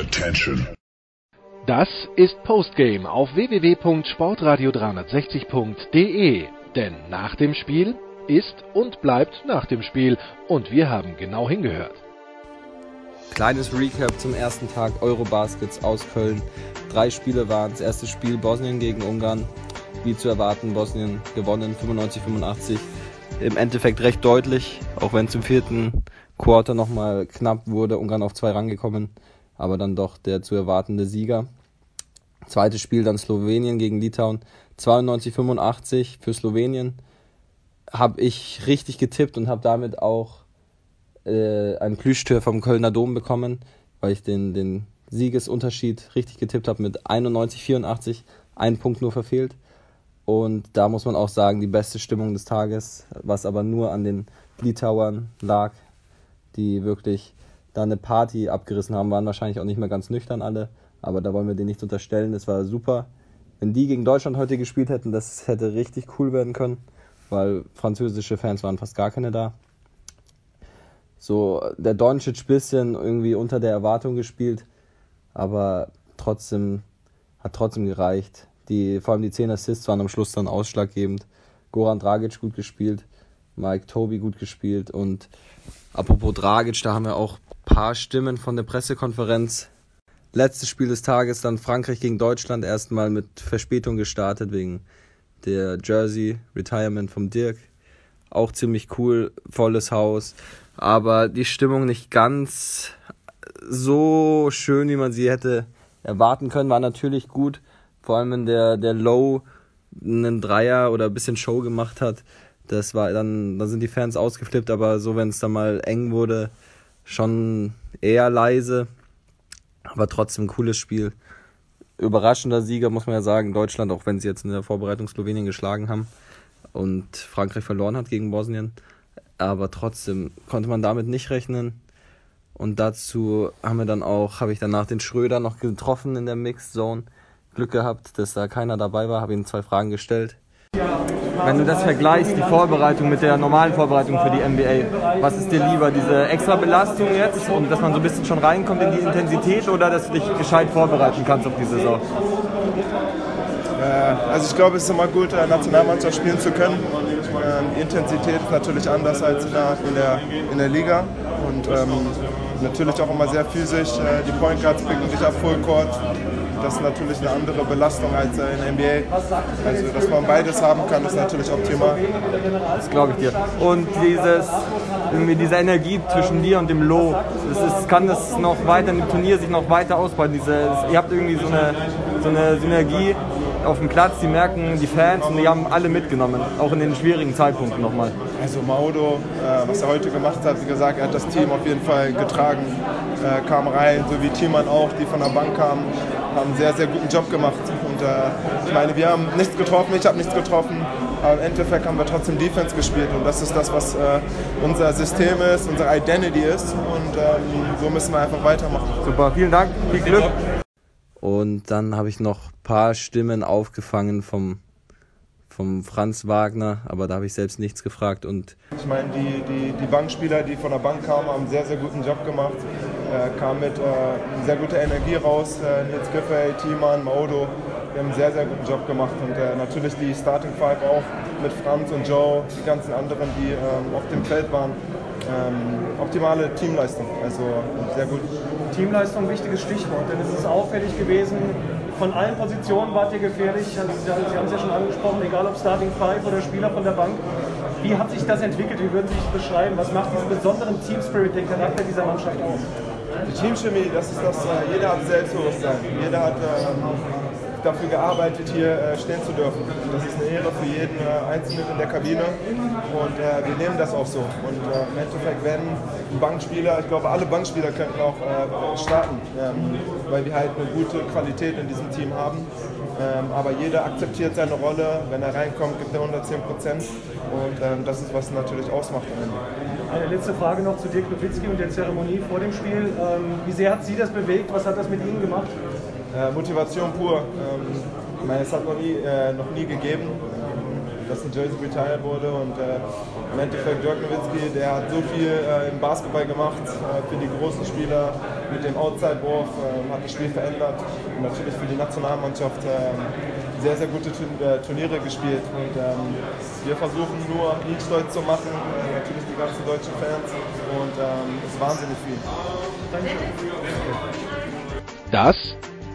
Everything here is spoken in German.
Attention. Das ist Postgame auf www.sportradio360.de. Denn nach dem Spiel ist und bleibt nach dem Spiel. Und wir haben genau hingehört. Kleines Recap zum ersten Tag Eurobaskets aus Köln. Drei Spiele waren es. Erstes Spiel Bosnien gegen Ungarn. Wie zu erwarten, Bosnien gewonnen 95-85. Im Endeffekt recht deutlich, auch wenn zum vierten Quarter nochmal knapp wurde, Ungarn auf zwei rangekommen, aber dann doch der zu erwartende Sieger. Zweites Spiel dann Slowenien gegen Litauen 92-85 für Slowenien. Habe ich richtig getippt und habe damit auch äh, ein Plüschtür vom Kölner Dom bekommen, weil ich den, den Siegesunterschied richtig getippt habe mit 91, 84, ein Punkt nur verfehlt. Und da muss man auch sagen, die beste Stimmung des Tages, was aber nur an den Litauern lag, die wirklich da eine Party abgerissen haben, waren wahrscheinlich auch nicht mehr ganz nüchtern alle, aber da wollen wir denen nichts unterstellen. Es war super. Wenn die gegen Deutschland heute gespielt hätten, das hätte richtig cool werden können, weil französische Fans waren fast gar keine da so der Doncic bisschen irgendwie unter der Erwartung gespielt, aber trotzdem hat trotzdem gereicht. Die, vor allem die 10 Assists waren am Schluss dann ausschlaggebend. Goran Dragic gut gespielt, Mike Toby gut gespielt und apropos Dragic, da haben wir auch paar Stimmen von der Pressekonferenz. Letztes Spiel des Tages dann Frankreich gegen Deutschland erstmal mit Verspätung gestartet wegen der Jersey Retirement vom Dirk. Auch ziemlich cool, volles Haus aber die Stimmung nicht ganz so schön, wie man sie hätte erwarten können, war natürlich gut. Vor allem, wenn der, der Low einen Dreier oder ein bisschen Show gemacht hat. Das war dann, dann sind die Fans ausgeflippt, aber so, wenn es dann mal eng wurde, schon eher leise. Aber trotzdem cooles Spiel. Überraschender Sieger, muss man ja sagen. Deutschland, auch wenn sie jetzt in der Vorbereitung Slowenien geschlagen haben und Frankreich verloren hat gegen Bosnien aber trotzdem konnte man damit nicht rechnen. Und dazu haben wir dann auch, habe ich danach den Schröder noch getroffen in der Mixed Zone. Glück gehabt, dass da keiner dabei war, habe ihm zwei Fragen gestellt. Wenn du das vergleichst, die Vorbereitung mit der normalen Vorbereitung für die NBA, was ist dir lieber, diese extra Belastung jetzt und dass man so ein bisschen schon reinkommt in die Intensität oder dass du dich gescheit vorbereiten kannst auf die Saison? Äh, also ich glaube, es ist immer gut, äh, Nationalmannschaft spielen zu können. Ähm, die Intensität ist natürlich anders als in der, in der, in der Liga. Und ähm, natürlich auch immer sehr physisch. Äh, die Point Guards picken sich ab Full Court. Das ist natürlich eine andere Belastung als in der NBA. Also, dass man beides haben kann, ist natürlich optimal. Das glaube ich dir. Und dieses, irgendwie diese Energie zwischen dir und dem Low, das ist, kann das noch weiter im Turnier sich noch weiter ausbreiten. Diese, ihr habt irgendwie so eine, so eine Synergie auf dem Platz, die merken die Fans und die haben alle mitgenommen, auch in den schwierigen Zeitpunkten nochmal. Also Maudo, äh, was er heute gemacht hat, wie gesagt, er hat das Team auf jeden Fall getragen, äh, kam rein, so wie Thiemann auch, die von der Bank kamen, haben einen sehr, sehr guten Job gemacht. Und äh, ich meine, wir haben nichts getroffen, ich habe nichts getroffen, aber im Endeffekt haben wir trotzdem Defense gespielt und das ist das, was äh, unser System ist, unsere Identity ist und ähm, so müssen wir einfach weitermachen. Super, vielen Dank, viel Glück. Und dann habe ich noch ein paar Stimmen aufgefangen vom, vom Franz Wagner, aber da habe ich selbst nichts gefragt. Und ich meine, die, die, die Bankspieler, die von der Bank kamen, haben einen sehr, sehr guten Job gemacht. Äh, kamen mit äh, sehr guter Energie raus. Äh, Nils Giffey, Thiemann, Maudo, die haben einen sehr, sehr guten Job gemacht. Und äh, natürlich die Starting Five auch mit Franz und Joe, die ganzen anderen, die ähm, auf dem Feld waren. Ähm, optimale Teamleistung, also sehr gut. Teamleistung, wichtiges Stichwort, denn es ist auffällig gewesen, von allen Positionen wart ihr gefährlich, Sie haben es ja schon angesprochen, egal ob Starting Five oder Spieler von der Bank. Wie hat sich das entwickelt? Wie würden Sie sich beschreiben? Was macht diesen besonderen Team Spirit, den Charakter dieser Mannschaft aus? Die Teamchemie, das ist das, äh, jeder hat Selbstbewusstsein, jeder hat ähm, dafür gearbeitet, hier äh, stehen zu dürfen. Das ist eine Ehre für jeden äh, Einzelnen in der Kabine und äh, wir nehmen das auch so. Und äh, im Endeffekt werden Bankspieler, ich glaube alle Bankspieler könnten auch äh, starten, ähm, weil wir halt eine gute Qualität in diesem Team haben. Ähm, aber jeder akzeptiert seine Rolle, wenn er reinkommt, gibt er 110 Prozent und ähm, das ist, was natürlich ausmacht. Eine letzte Frage noch zu Dirk Nowitzki und der Zeremonie vor dem Spiel. Ähm, wie sehr hat Sie das bewegt? Was hat das mit Ihnen gemacht? Äh, Motivation pur. Ähm, ich meine, es hat noch nie, äh, noch nie gegeben, dass ein Jersey retired wurde und äh, im Endeffekt Dirk Nowitzki, der hat so viel äh, im Basketball gemacht, äh, für die großen Spieler, mit dem Outside-Wurf äh, hat das Spiel verändert und natürlich für die Nationalmannschaft äh, sehr, sehr gute äh, Turniere gespielt. Und ähm, wir versuchen nur, ihn stolz zu machen, äh, natürlich die ganzen deutschen Fans und ähm, es ist wahnsinnig viel. Das